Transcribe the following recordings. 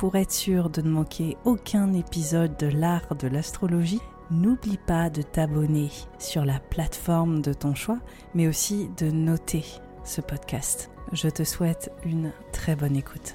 Pour être sûr de ne manquer aucun épisode de l'art de l'astrologie, n'oublie pas de t'abonner sur la plateforme de ton choix, mais aussi de noter ce podcast. Je te souhaite une très bonne écoute.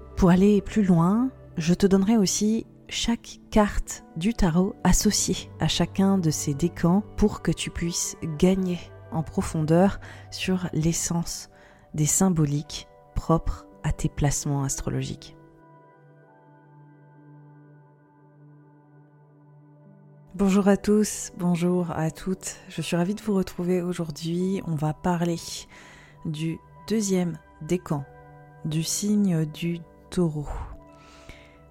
Pour aller plus loin, je te donnerai aussi chaque carte du tarot associée à chacun de ces décans pour que tu puisses gagner en profondeur sur l'essence des symboliques propres à tes placements astrologiques. Bonjour à tous, bonjour à toutes. Je suis ravie de vous retrouver aujourd'hui. On va parler du deuxième décan du signe du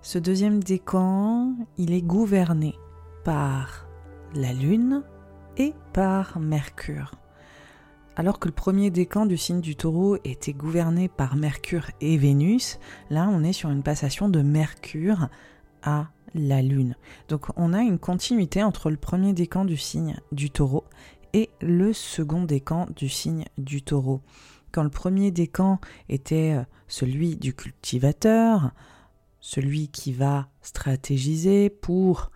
Ce deuxième décan, il est gouverné par la Lune et par Mercure. Alors que le premier décan du signe du taureau était gouverné par Mercure et Vénus, là on est sur une passation de Mercure à la Lune. Donc on a une continuité entre le premier décan du signe du taureau et le second décan du signe du taureau. Quand le premier décan était euh, celui du cultivateur, celui qui va stratégiser pour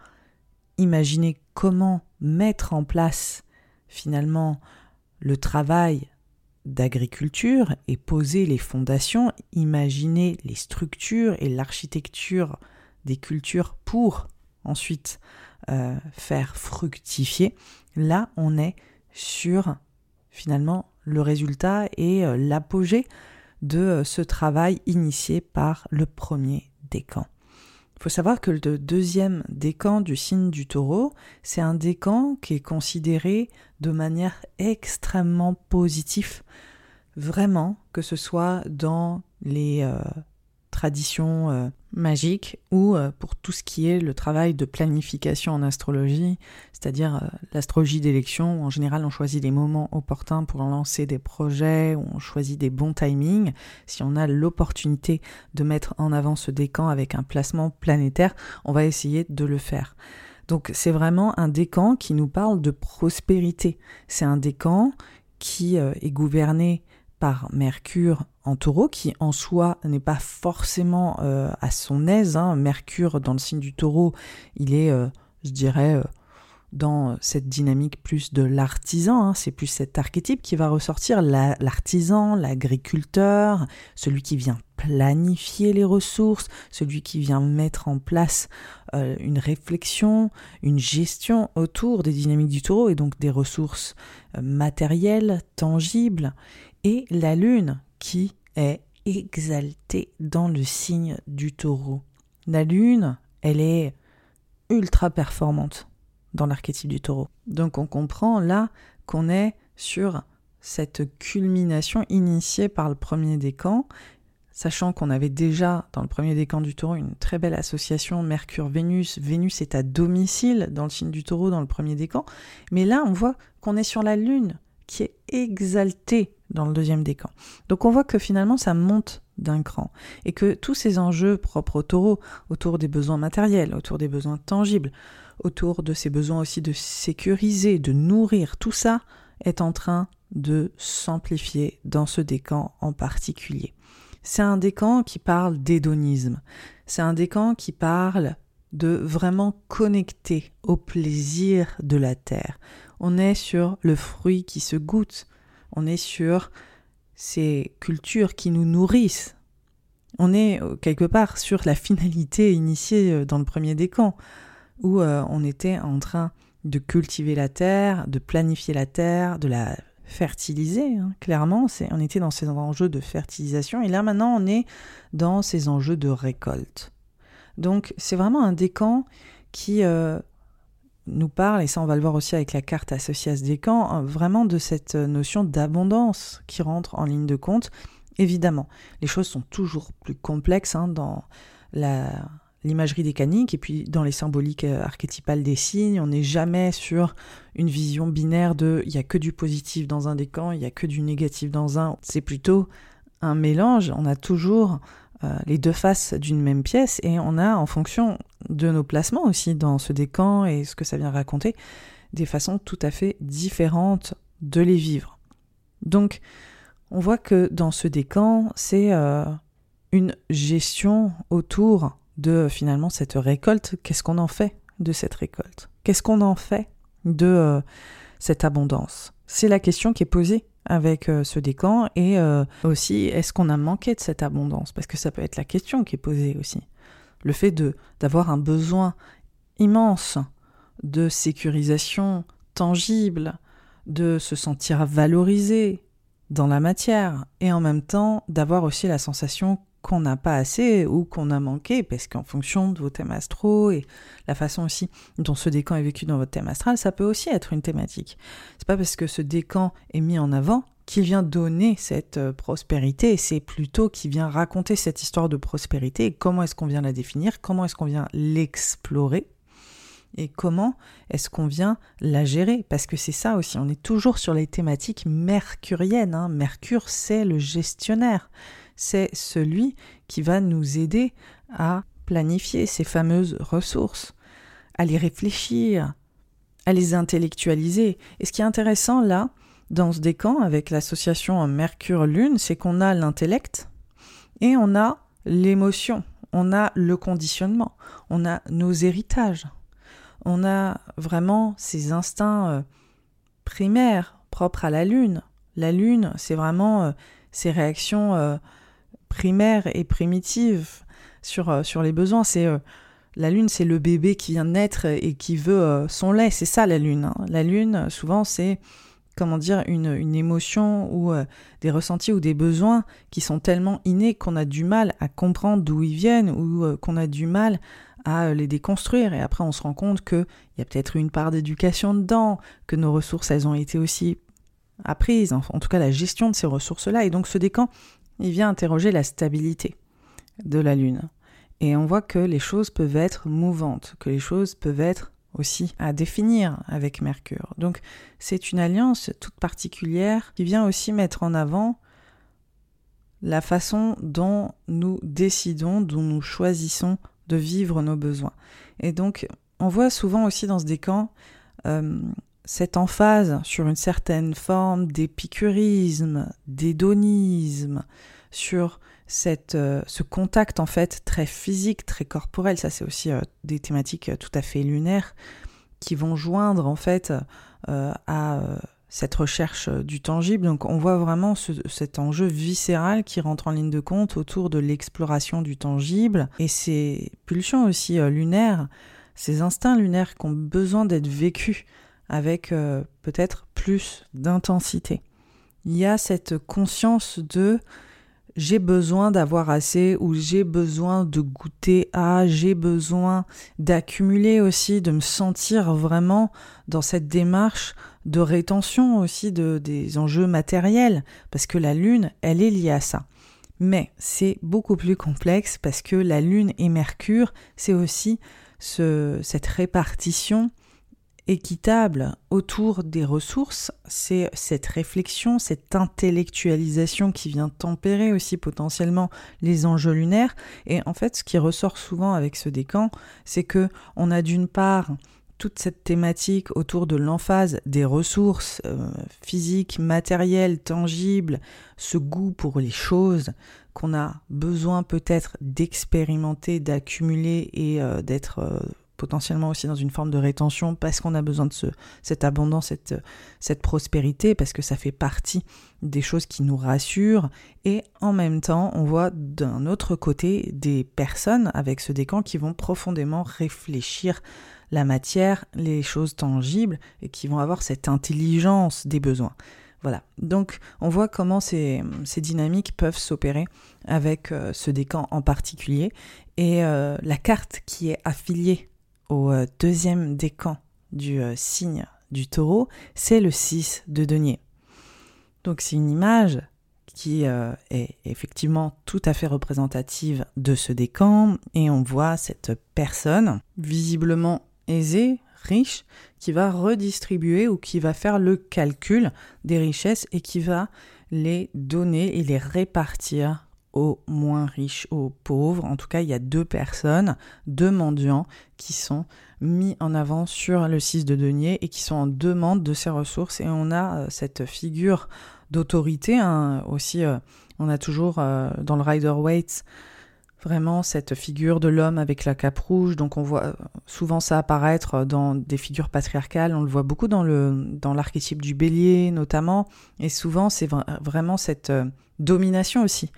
imaginer comment mettre en place finalement le travail d'agriculture et poser les fondations, imaginer les structures et l'architecture des cultures pour ensuite euh, faire fructifier, là on est sur finalement le résultat et euh, l'apogée de euh, ce travail initié par le premier décan. Il faut savoir que le deuxième décan du signe du taureau, c'est un décan qui est considéré de manière extrêmement positive, vraiment, que ce soit dans les euh, tradition euh, magique ou euh, pour tout ce qui est le travail de planification en astrologie, c'est-à-dire euh, l'astrologie d'élection où en général on choisit des moments opportuns pour lancer des projets, on choisit des bons timings. Si on a l'opportunité de mettre en avant ce décan avec un placement planétaire, on va essayer de le faire. Donc c'est vraiment un décan qui nous parle de prospérité. C'est un décan qui est gouverné par Mercure en taureau, qui en soi n'est pas forcément euh, à son aise. Hein. Mercure dans le signe du taureau, il est, euh, je dirais, dans cette dynamique plus de l'artisan. Hein. C'est plus cet archétype qui va ressortir, l'artisan, l'agriculteur, celui qui vient planifier les ressources, celui qui vient mettre en place euh, une réflexion, une gestion autour des dynamiques du taureau et donc des ressources euh, matérielles, tangibles, et la lune qui est exaltée dans le signe du taureau. La lune, elle est ultra performante dans l'archétype du taureau. Donc on comprend là qu'on est sur cette culmination initiée par le premier décan, sachant qu'on avait déjà dans le premier décan du taureau une très belle association Mercure-Vénus. Vénus est à domicile dans le signe du taureau dans le premier décan, mais là on voit qu'on est sur la lune qui est exaltée dans le deuxième décan. Donc on voit que finalement ça monte d'un cran et que tous ces enjeux propres au taureau, autour des besoins matériels, autour des besoins tangibles, autour de ces besoins aussi de sécuriser, de nourrir, tout ça est en train de s'amplifier dans ce décan en particulier. C'est un décan qui parle d'hédonisme, c'est un décan qui parle de vraiment connecter au plaisir de la terre. On est sur le fruit qui se goûte, on est sur ces cultures qui nous nourrissent. On est euh, quelque part sur la finalité initiée euh, dans le premier décan où euh, on était en train de cultiver la terre, de planifier la terre, de la fertiliser. Hein. Clairement, on était dans ces enjeux de fertilisation et là maintenant on est dans ces enjeux de récolte. Donc c'est vraiment un décan qui nous parle, et ça on va le voir aussi avec la carte associée à ce décan, hein, vraiment de cette notion d'abondance qui rentre en ligne de compte. Évidemment, les choses sont toujours plus complexes hein, dans l'imagerie décanique et puis dans les symboliques euh, archétypales des signes, on n'est jamais sur une vision binaire de il y a que du positif dans un décan, il y a que du négatif dans un. C'est plutôt un mélange. On a toujours euh, les deux faces d'une même pièce et on a en fonction de nos placements aussi dans ce décan et ce que ça vient raconter des façons tout à fait différentes de les vivre. Donc on voit que dans ce décan, c'est euh, une gestion autour de finalement cette récolte, qu'est-ce qu'on en fait de cette récolte? Qu'est-ce qu'on en fait de euh, cette abondance? C'est la question qui est posée avec euh, ce décan et euh, aussi est-ce qu'on a manqué de cette abondance? Parce que ça peut être la question qui est posée aussi. Le fait de d'avoir un besoin immense de sécurisation tangible, de se sentir valorisé dans la matière et en même temps d'avoir aussi la sensation qu'on n'a pas assez ou qu'on a manqué, parce qu'en fonction de vos thèmes astraux et la façon aussi dont ce décan est vécu dans votre thème astral, ça peut aussi être une thématique. C'est pas parce que ce décan est mis en avant qu'il vient donner cette euh, prospérité, c'est plutôt qu'il vient raconter cette histoire de prospérité comment est-ce qu'on vient la définir, comment est-ce qu'on vient l'explorer et comment est-ce qu'on vient la gérer Parce que c'est ça aussi, on est toujours sur les thématiques mercuriennes. Hein. Mercure, c'est le gestionnaire c'est celui qui va nous aider à planifier ces fameuses ressources, à les réfléchir, à les intellectualiser. Et ce qui est intéressant là, dans ce décan, avec l'association Mercure-Lune, c'est qu'on a l'intellect et on a l'émotion, on a le conditionnement, on a nos héritages, on a vraiment ces instincts euh, primaires propres à la Lune. La Lune, c'est vraiment euh, ces réactions euh, primaire et primitive sur, euh, sur les besoins. C'est euh, la lune, c'est le bébé qui vient naître et qui veut euh, son lait. C'est ça la lune. Hein. La lune, souvent, c'est comment dire une, une émotion ou des ressentis ou des besoins qui sont tellement innés qu'on a du mal à comprendre d'où ils viennent ou qu'on a du mal à les déconstruire et après on se rend compte qu'il y a peut-être une part d'éducation dedans, que nos ressources elles ont été aussi apprises, en, en tout cas la gestion de ces ressources-là et donc ce décan il vient interroger la stabilité de la Lune. Et on voit que les choses peuvent être mouvantes, que les choses peuvent être aussi à définir avec Mercure. Donc c'est une alliance toute particulière qui vient aussi mettre en avant la façon dont nous décidons, dont nous choisissons de vivre nos besoins. Et donc on voit souvent aussi dans ce décan euh, cette emphase sur une certaine forme d'épicurisme, d'hédonisme, sur cette, euh, ce contact en fait très physique, très corporel. Ça, c'est aussi euh, des thématiques tout à fait lunaires qui vont joindre en fait à cette recherche du tangible. Donc on voit vraiment cet enjeu viscéral qui rentre en ligne de compte autour de l'exploration du tangible et ces pulsions aussi lunaires ces instincts lunaires qui ont besoin d'être vécus avec euh, peut-être plus d'intensité. Il y a cette conscience de j'ai besoin d'avoir assez ou j'ai besoin de goûter à, j'ai besoin d'accumuler aussi, de me sentir vraiment dans cette démarche de rétention aussi de, des enjeux matériels, parce que la Lune, elle est liée à ça. Mais c'est beaucoup plus complexe parce que la Lune et Mercure, c'est aussi cette répartition équitable autour des ressources, c'est cette réflexion, cette intellectualisation qui vient tempérer aussi potentiellement les enjeux lunaires. Et en fait, ce qui ressort souvent avec ce décan, c'est que on a d'une part toute cette thématique autour de l'emphase des ressources euh, physiques, matérielles, tangibles, ce goût pour les choses, qu'on a besoin peut-être d'expérimenter, d'accumuler et euh, d'être euh, potentiellement aussi dans une forme de rétention parce qu'on a besoin de ce, cette abondance, cette, prospérité, parce que ça fait partie des choses qui nous rassurent. Et en même temps, on voit d'un autre côté des personnes avec ce décan qui vont profondément réfléchir la matière, les choses tangibles, et qui vont avoir cette intelligence des besoins. Voilà. Donc, on voit comment ces, dynamiques peuvent s'opérer avec euh, ce décan en particulier. Et euh, la carte qui est affiliée au euh, deuxième décan du signe du taureau, c'est le 6 de denier. Donc, c'est une image qui est effectivement tout à fait représentative de ce décan. Et on voit cette personne visiblement aisée, riche, qui va redistribuer ou qui va faire le calcul des richesses et qui va les donner et les répartir aux moins riches, aux pauvres. En tout cas, il y a deux personnes, deux mendiants qui sont mis en avant sur le 6 de denier et qui sont en demande de ces ressources. Et on a euh, cette figure d'autorité hein, aussi. Euh, on a toujours euh, dans le Rider Waite vraiment cette figure de l'homme avec la cape rouge. Donc on voit souvent ça apparaître dans des figures patriarcales. On le voit beaucoup dans dans l'archétype du bélier notamment. Et souvent c'est vraiment cette domination aussi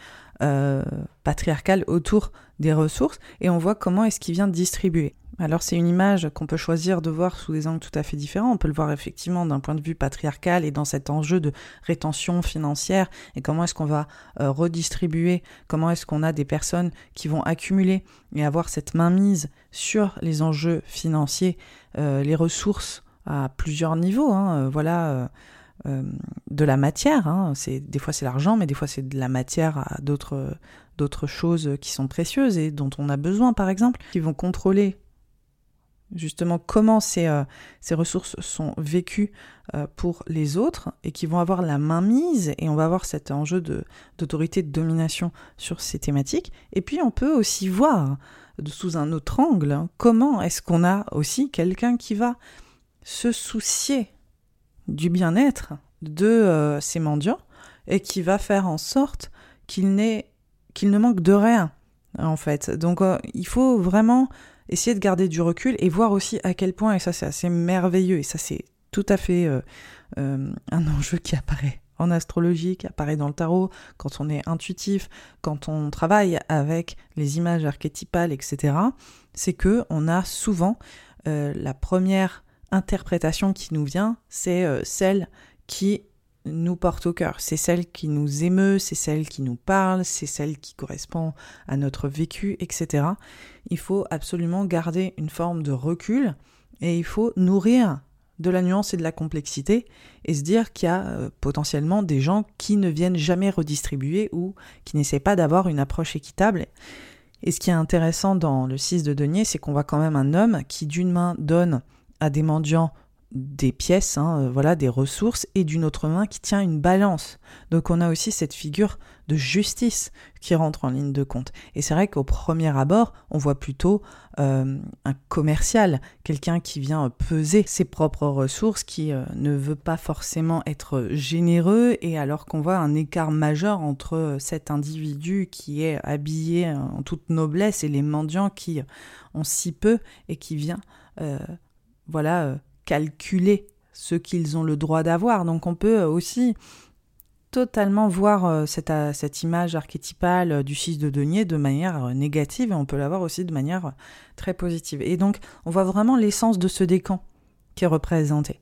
euh, patriarcale autour des ressources. Et on voit comment est-ce qu'il vient distribuer. Alors c'est une image qu'on peut choisir de voir sous des angles tout à fait différents. On peut le voir effectivement d'un point de vue patriarcal et dans cet enjeu de rétention financière et comment est-ce qu'on va euh, redistribuer, comment est-ce qu'on a des personnes qui vont accumuler et avoir cette mainmise sur les enjeux financiers, euh, les ressources à plusieurs niveaux. Hein, euh, voilà. De la matière, hein. c'est des fois c'est l'argent, mais des fois c'est de la matière à d'autres d'autres choses qui sont précieuses et dont on a besoin, par exemple, qui vont contrôler justement comment ces, euh, ces ressources sont vécues euh, pour les autres et qui vont avoir la main mise et on va avoir cet enjeu d'autorité, de, domination sur ces thématiques. Et puis on peut aussi voir sous un autre angle hein, comment est-ce qu'on a aussi quelqu'un qui va se soucier du bien-être de euh, ces mendiants et qui va faire en sorte qu'il qu'il ne manque de rien en fait. Donc il faut vraiment essayer de garder du recul et voir aussi à quel point, et ça c'est assez merveilleux, et ça c'est tout à fait euh, euh, un enjeu qui apparaît en astrologie, qui apparaît dans le tarot, quand on est intuitif, quand on travaille avec les images archétypales, etc., c'est que on a souvent euh, la première interprétation qui nous vient, c'est celle qui nous porte au cœur. C'est celle qui nous émeut, c'est celle qui nous parle, c'est celle qui correspond à notre vécu, etc. Il faut absolument garder une forme de recul et il faut nourrir de la nuance et de la complexité et se dire qu'il y a euh, potentiellement des gens qui ne viennent jamais redistribuer ou qui n'essaient pas d'avoir une approche équitable. Et ce qui est intéressant dans le 6 de denier, c'est qu'on voit quand même un homme qui d'une main donne à des mendiants des pièces, hein, euh, voilà, des ressources, et d'une autre main qui tient une balance. Donc on a aussi cette figure de justice qui rentre en ligne de compte. Et c'est vrai qu'au premier abord, on voit plutôt euh, un commercial, quelqu'un qui vient peser ses propres ressources, qui euh, ne veut pas forcément être généreux, et alors qu'on voit un écart majeur entre cet individu qui est habillé en toute noblesse et les mendiants qui ont si peu et qui vient, voilà calculer ce qu'ils ont le droit d'avoir. Donc on peut aussi totalement voir euh, cette, euh, cette image archétypale euh, du 6 de denier de manière négative et on peut la voir aussi de manière très positive. Et donc on voit vraiment l'essence de ce décan qui est représenté.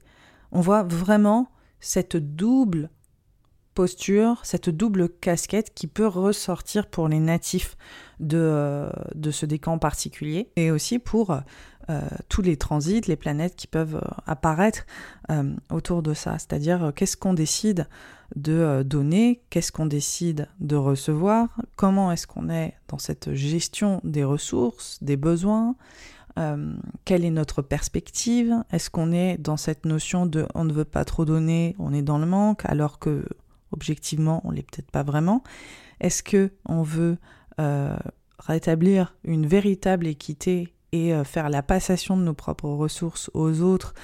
On voit vraiment cette double posture, cette double casquette qui peut ressortir pour les natifs de, de ce décan particulier et aussi pour euh, tous les transits, les planètes qui peuvent euh, apparaître euh, autour de ça. C'est-à-dire qu'est-ce qu'on décide de donner, qu'est-ce qu'on décide de recevoir, comment est-ce qu'on est dans cette gestion des ressources, des besoins, quelle est notre perspective Est-ce qu'on est dans cette notion de on ne veut pas trop donner, on est dans le manque, alors que objectivement on l'est peut-être pas vraiment Est-ce que on veut rétablir une véritable équité et euh, faire la passation de nos propres ressources aux autres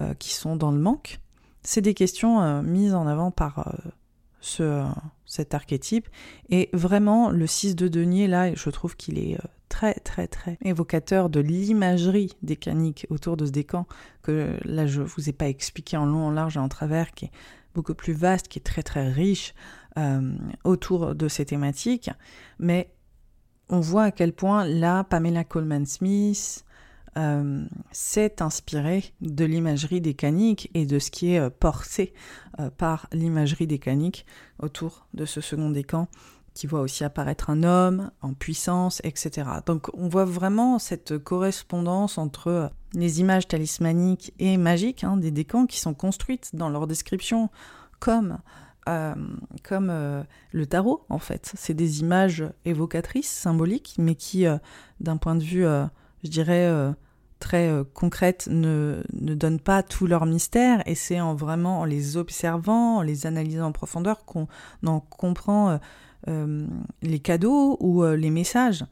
euh, qui sont dans le manque, c'est des questions euh, mises en avant par ce, cet archétype. Et vraiment, le 6 de denier, là, je trouve qu'il est très, très, très évocateur de l'imagerie décanique autour de ce décan, que là, je vous ai pas expliqué en long, en large et en travers, qui est beaucoup plus vaste, qui est très, très riche autour de ces thématiques. Mais on voit à quel point là, Pamela Coleman Smith euh, s'est inspirée de l'imagerie décanique et de ce qui est euh, porté euh, par l'imagerie décanique autour de ce second décan qui voit aussi apparaître un homme en puissance, etc. Donc on voit vraiment cette correspondance entre les images talismaniques et magiques hein, des décans qui sont construites dans leur description comme euh, comme euh, le tarot, en fait. C'est des images évocatrices, symboliques, mais qui, euh, d'un point de vue, je dirais, très concrète, ne, ne donnent pas tout leur mystère. Et c'est en vraiment en les observant, en les analysant en profondeur, qu'on en comprend les cadeaux ou les messages.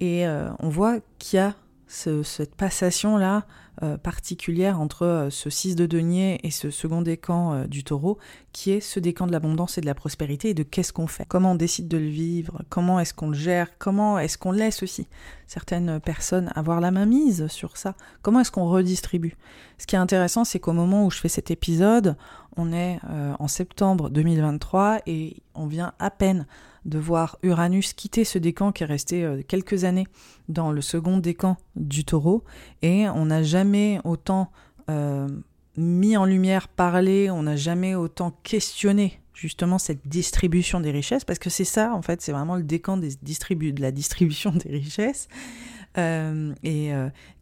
Et on voit qu'il y a cette passation-là euh, particulière entre euh, ce 6 de denier et ce second décan euh, du taureau, qui est ce décan de l'abondance et de la prospérité et de qu'est-ce qu'on fait, comment on décide de le vivre, comment est-ce qu'on le gère, comment est-ce qu'on laisse aussi certaines personnes avoir la main mise sur ça, comment est-ce qu'on redistribue? Ce qui est intéressant, c'est qu'au moment où je fais cet épisode, on est en septembre 2023 et on vient à peine de voir Uranus quitter ce décan qui est resté euh, quelques années dans le second décan du taureau, et on n'a jamais autant euh, mis en lumière, parlé, on n'a jamais autant questionné justement cette distribution des richesses, parce que c'est ça, en fait, c'est vraiment le décan de la distribution des richesses, euh, et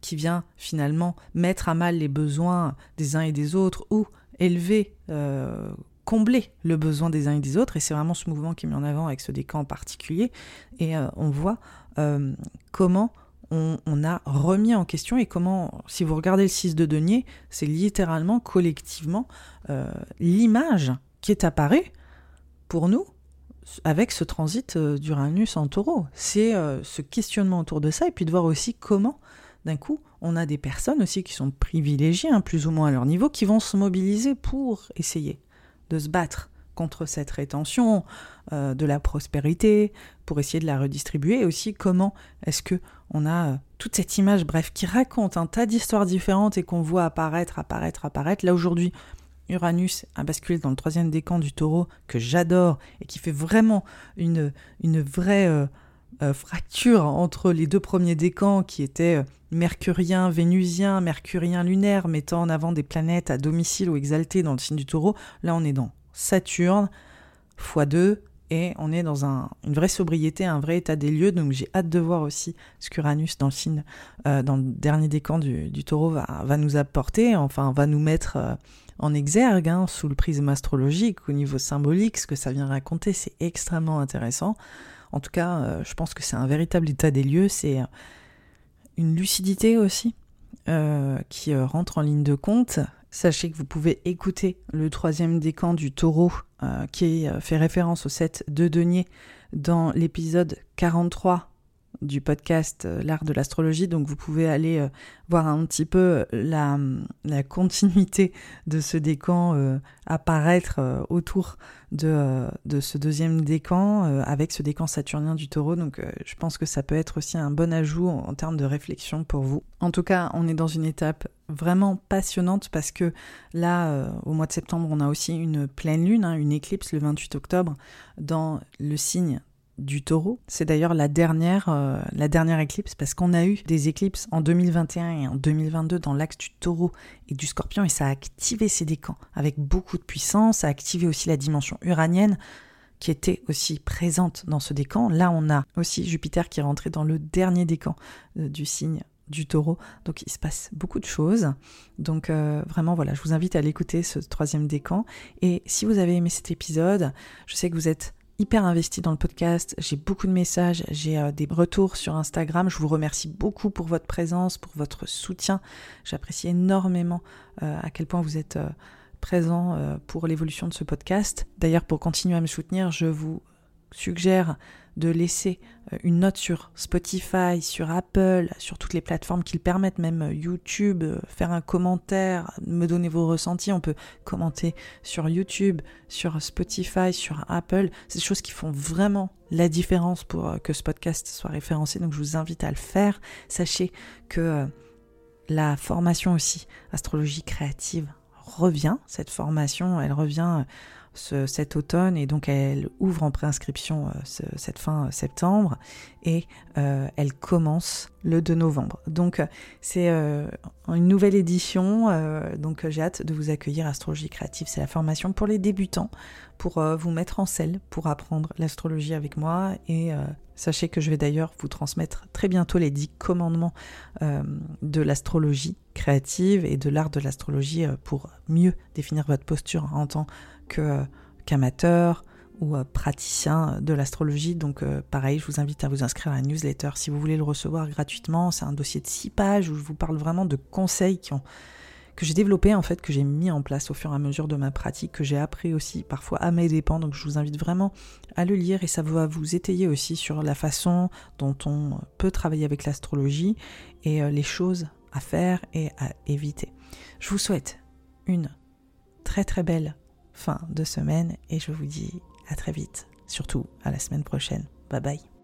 qui vient finalement mettre à mal les besoins des uns et des autres, ou élever combler le besoin des uns et des autres, et c'est vraiment ce mouvement qui est mis en avant avec ce décan en particulier, et euh, on voit euh, comment on, a remis en question et comment, si vous regardez le 6 de denier, c'est littéralement, collectivement, euh, l'image qui est apparue pour nous avec ce transit d'Uranus en taureau. C'est ce questionnement autour de ça, et puis de voir aussi comment d'un coup, on a des personnes aussi qui sont privilégiées, hein, plus ou moins à leur niveau, qui vont se mobiliser pour essayer de se battre contre cette rétention euh, de la prospérité pour essayer de la redistribuer. Et aussi comment est-ce que on a euh, toute cette image bref qui raconte un tas d'histoires différentes et qu'on voit apparaître apparaître apparaître. Là aujourd'hui Uranus a basculé dans le troisième décan du taureau que j'adore et qui fait vraiment une, vraie euh, fracture entre les deux premiers décans qui étaient mercurien, vénusien, mercurien lunaire, mettant en avant des planètes à domicile ou exaltées dans le signe du taureau. Là, on est dans Saturne x2 et on est dans une vraie sobriété, un vrai état des lieux. Donc j'ai hâte de voir aussi ce qu'Uranus dans le signe, euh, dans le dernier décan du, taureau va, nous apporter, enfin va nous mettre euh, en exergue hein, sous le prisme astrologique, au niveau symbolique, ce que ça vient raconter, c'est extrêmement intéressant. En tout cas, euh, je pense que c'est un véritable état des lieux, c'est une lucidité aussi euh, qui euh, rentre en ligne de compte. Sachez que vous pouvez écouter le troisième décan du taureau qui fait référence au 7 de denier dans l'épisode 43 du podcast euh, L'art de l'astrologie. Donc vous pouvez aller euh, voir un petit peu la, la continuité de ce décan euh, apparaître autour de, ce deuxième décan avec ce décan saturnien du taureau. Donc je pense que ça peut être aussi un bon ajout en, en, termes de réflexion pour vous. En tout cas, on est dans une étape vraiment passionnante parce que là, au mois de septembre, on a aussi une pleine lune, hein, une éclipse le 28 octobre dans le signe du taureau. C'est d'ailleurs la dernière, euh, la dernière éclipse parce qu'on a eu des éclipses en 2021 et en 2022 dans l'axe du taureau et du scorpion et ça a activé ces décans avec beaucoup de puissance, ça a activé aussi la dimension uranienne qui était aussi présente dans ce décan. Là, on a aussi Jupiter qui est rentré dans le dernier décan euh, du signe du taureau. Donc il se passe beaucoup de choses. Donc euh, vraiment voilà, je vous invite à l'écouter ce troisième décan. Et si vous avez aimé cet épisode, je sais que vous êtes hyper investi dans le podcast. J'ai beaucoup de messages, j'ai euh, des retours sur Instagram. Je vous remercie beaucoup pour votre présence, pour votre soutien. J'apprécie énormément euh, à quel point vous êtes euh, présent pour l'évolution de ce podcast. D'ailleurs, pour continuer à me soutenir, je vous suggère de laisser euh, une note sur Spotify, sur Apple, sur toutes les plateformes qui le permettent, même euh, YouTube, euh, faire un commentaire, me donner vos ressentis. On peut commenter sur YouTube, sur Spotify, sur Apple. C'est des choses qui font vraiment la différence pour que ce podcast soit référencé. Donc je vous invite à le faire. Sachez que la formation aussi, astrologie créative, revient. Cette formation, elle revient cet automne et donc elle ouvre en préinscription euh, cette fin septembre et euh, elle commence le 2 novembre. Donc c'est euh, une nouvelle édition, donc j'ai hâte de vous accueillir. Astrologie créative, c'est la formation pour les débutants, pour vous mettre en selle, pour apprendre l'astrologie avec moi et Sachez que je vais d'ailleurs vous transmettre très bientôt les 10 commandements de l'astrologie créative et de l'art de l'astrologie pour mieux définir votre posture en tant qu'amateur ou praticien de l'astrologie. Donc euh, pareil, je vous invite à vous inscrire à la newsletter si vous voulez le recevoir gratuitement. C'est un dossier de 6 pages où je vous parle vraiment de conseils que j'ai développé en fait, que j'ai mis en place au fur et à mesure de ma pratique, que j'ai appris aussi parfois à mes dépens. Donc je vous invite vraiment à le lire et ça va vous étayer aussi sur la façon dont on peut travailler avec l'astrologie et euh, les choses à faire et à éviter. Je vous souhaite une très très belle fin de semaine et je vous dis à très vite, surtout à la semaine prochaine. Bye bye.